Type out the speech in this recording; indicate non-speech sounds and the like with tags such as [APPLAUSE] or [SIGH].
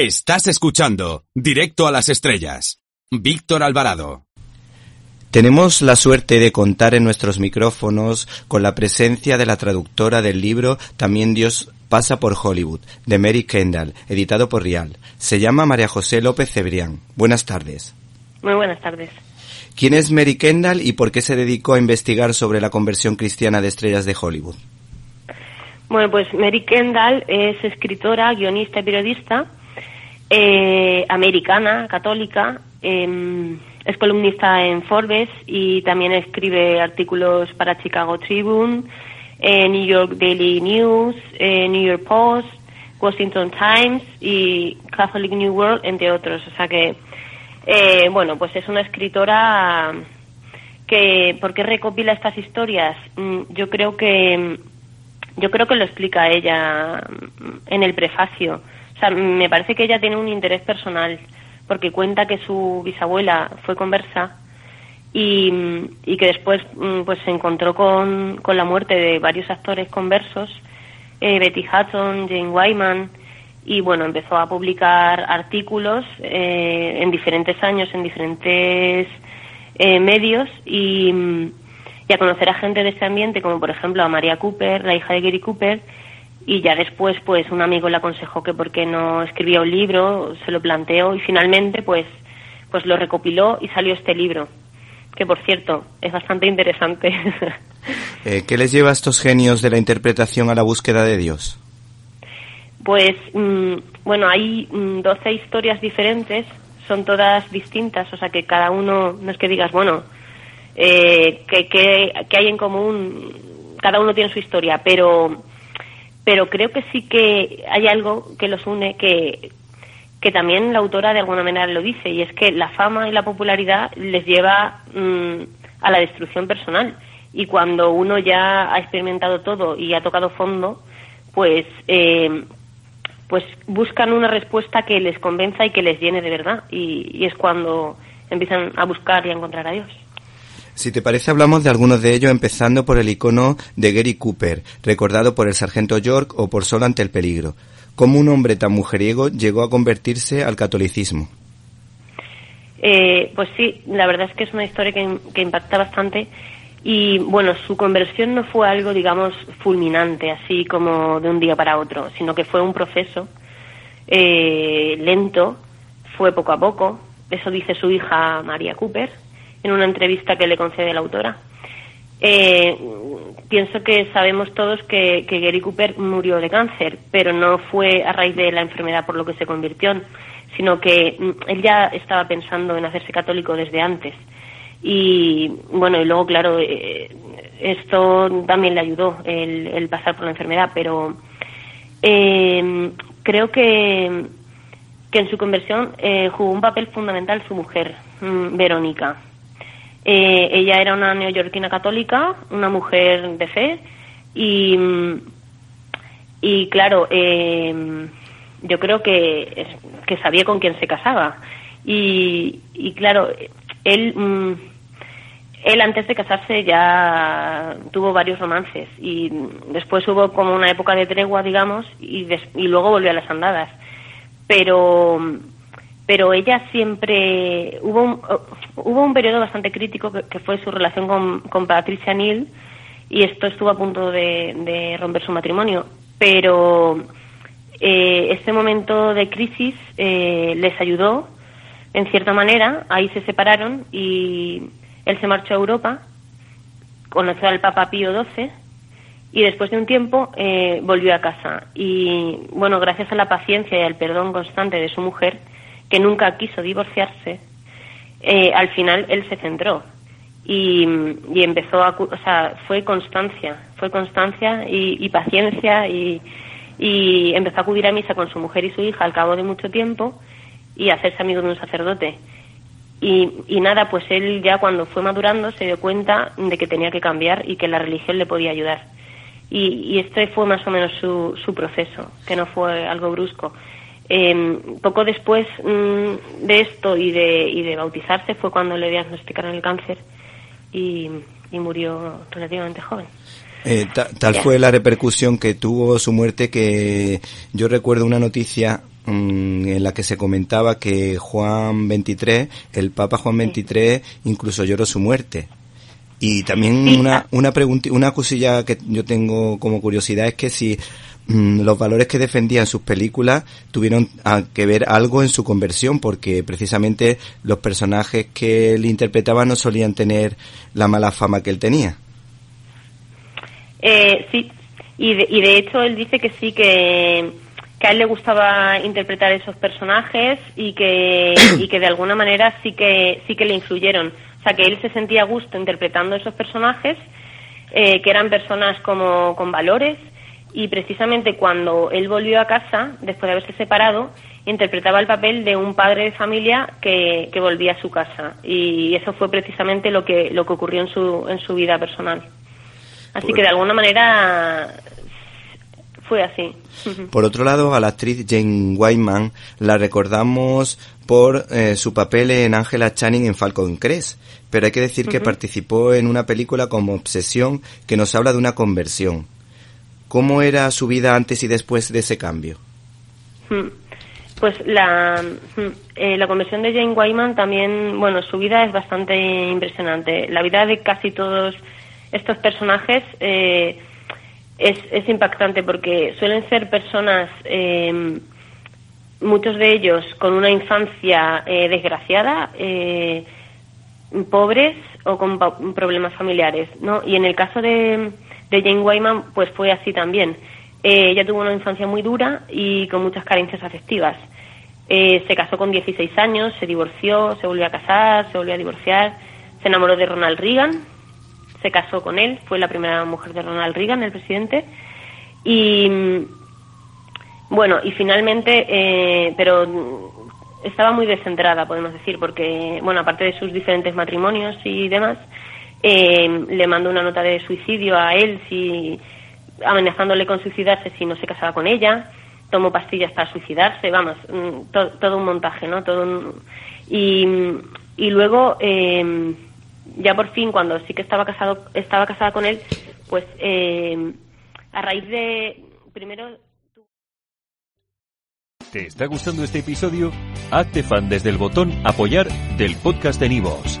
Estás escuchando Directo a las Estrellas. Víctor Alvarado. Tenemos la suerte de contar en nuestros micrófonos con la presencia de la traductora del libro También Dios pasa por Hollywood, de Mary Kendall, editado por Rial. Se llama María José López Cebrián. Buenas tardes. Muy buenas tardes. ¿Quién es Mary Kendall y por qué se dedicó a investigar sobre la conversión cristiana de estrellas de Hollywood? Bueno, pues Mary Kendall es escritora, guionista y periodista eh, americana, católica. Em, es columnista en Forbes y también escribe artículos para Chicago Tribune, eh, New York Daily News, eh, New York Post, Washington Times y Catholic New World, entre otros. O sea que eh, bueno, pues es una escritora que, ¿por qué recopila estas historias? Mm, yo creo que, yo creo que lo explica ella en el prefacio. O sea, me parece que ella tiene un interés personal, porque cuenta que su bisabuela fue conversa y, y que después mm, pues se encontró con, con la muerte de varios actores conversos, eh, Betty Hutton, Jane Wyman, y bueno, empezó a publicar artículos eh, en diferentes años, en diferentes eh, medios y, y, a conocer a gente de ese ambiente, como por ejemplo a María Cooper, la hija de Gary Cooper, y ya después pues un amigo le aconsejó que por qué no escribía un libro, se lo planteó y finalmente pues, pues lo recopiló y salió este libro, que por cierto es bastante interesante. [LAUGHS] eh, ¿Qué les lleva a estos genios de la interpretación a la búsqueda de Dios? Pues mm, bueno, hay mm, 12 historias diferentes, son todas distintas, o sea que cada uno, no es que digas, bueno, eh, que, que, que, hay en común, cada uno tiene su historia, pero, pero creo que sí que hay algo que los une que, que también la autora de alguna manera lo dice, y es que la fama y la popularidad les lleva mm, a la destrucción personal. Y cuando uno ya ha experimentado todo y ha tocado fondo, pues eh, pues buscan una respuesta que les convenza y que les llene de verdad. Y, y, es cuando empiezan a buscar y a encontrar a Dios. Si te parece, hablamos de algunos de ellos, empezando por el icono de Gary Cooper, recordado por el sargento York o por Solo ante el peligro. ¿Cómo un hombre tan mujeriego llegó a convertirse al catolicismo? Eh, pues sí, la verdad es que es una historia que, que impacta bastante y bueno, su conversión no fue algo, digamos, fulminante, así como de un día para otro, sino que fue un proceso eh, lento, fue poco a poco. Eso dice su hija María Cooper en una entrevista que le concede la autora. Eh, pienso que sabemos todos que, que, Gary Cooper murió de cáncer, pero no fue a raíz de la enfermedad por lo que se convirtió, sino que él ya estaba pensando en hacerse católico desde antes y bueno y luego claro eh, esto también le ayudó el, pasar por la enfermedad pero eh, creo que que en su conversión eh, jugó un papel fundamental su mujer mmm, Verónica eh, ella era una neoyorquina católica una mujer de fe y y claro eh, yo creo que que sabía con quién se casaba y, y claro él, mmm, él antes de casarse ya tuvo varios romances y después hubo como una época de tregua, digamos, y, des, y luego volvió a las andadas. Pero, pero ella siempre hubo un, hubo un periodo bastante crítico que, fue su relación con, con, Patricia Neal y esto estuvo a punto de, de romper su matrimonio. Pero eh, este momento de crisis eh, les ayudó en cierta manera, ahí se separaron y él se marchó a Europa, conoció al Papa Pío XII y después de un tiempo eh, volvió a casa. Y bueno, gracias a la paciencia y al perdón constante de su mujer, que nunca quiso divorciarse, eh, al final él se centró y, y, empezó a, o sea, fue constancia, fue constancia y, paciencia y, y empezó a acudir a misa con su mujer y su hija al cabo de mucho tiempo y hacerse amigo de un sacerdote. Y, y, nada, pues él ya cuando fue madurando se dio cuenta de que tenía que cambiar y que la religión le podía ayudar. Y, y este fue más o menos su, su, proceso, que no fue algo brusco. Eh, poco después mmm, de esto y de, y de bautizarse fue cuando le diagnosticaron el cáncer y, y murió relativamente joven. Eh, ta, tal fue la repercusión que tuvo su muerte que yo recuerdo una noticia mm, en la que se comentaba que Juan 23, el Papa Juan 23, incluso lloró su muerte. Y también una, una pregunta, una cosilla que yo tengo como curiosidad es que si mm, los valores que defendía en sus películas tuvieron que ver algo en su conversión, porque precisamente los personajes que él interpretaba no solían tener la mala fama que él tenía. Eh, sí, y de, y de hecho él dice que sí, que, a él le gustaba interpretar esos personajes y que, y que de alguna manera sí que, sí que le influyeron. O sea, que él se sentía a gusto interpretando esos personajes, eh, que eran personas como con valores, y precisamente cuando él volvió a casa, después de haberse separado, interpretaba el papel de un padre de familia que, que volvía a su casa. Y eso fue precisamente lo que, lo que ocurrió en su, en su vida personal. Así que de alguna manera fue así. [LAUGHS] Por otro lado, a la actriz Jane Wyman la recordamos por eh, su papel en Angela Channing en Falcon Crest, pero hay que decir que participó en una película como Obsesión que nos habla de una conversión. ¿Cómo era su vida antes y después de ese cambio? Pues la, eh, la conversión de Jane Wyman también, bueno, su vida es bastante impresionante. La vida de casi todos estos personajes eh, es, es, impactante porque suelen ser personas, eh, muchos de ellos con una infancia eh, desgraciada, eh, pobres o con problemas familiares, ¿no? Y en el caso de, de Jane Wyman, pues fue así también. Eh, ella tuvo una infancia muy dura y con muchas carencias afectivas. Eh, se casó con 16 años, se divorció, se volvió a casar, se volvió a divorciar, se enamoró de Ronald Reagan, se casó con él, fue la primera mujer de Ronald Reagan, el presidente, y bueno, y finalmente, eh, pero estaba muy descentrada, podemos decir, porque, bueno, aparte de sus diferentes matrimonios y demás, eh, le mandó una nota de suicidio a él, si, amenazándole con suicidarse si no se casaba con ella, tomó pastillas para suicidarse, vamos, mm, todo un montaje, ¿no? Todo y, y luego, eh, ya por fin cuando sí que estaba casado estaba casada con él pues eh, a raíz de primero ¿Te está gustando este episodio? Hazte fan desde el botón apoyar del podcast de Nivos.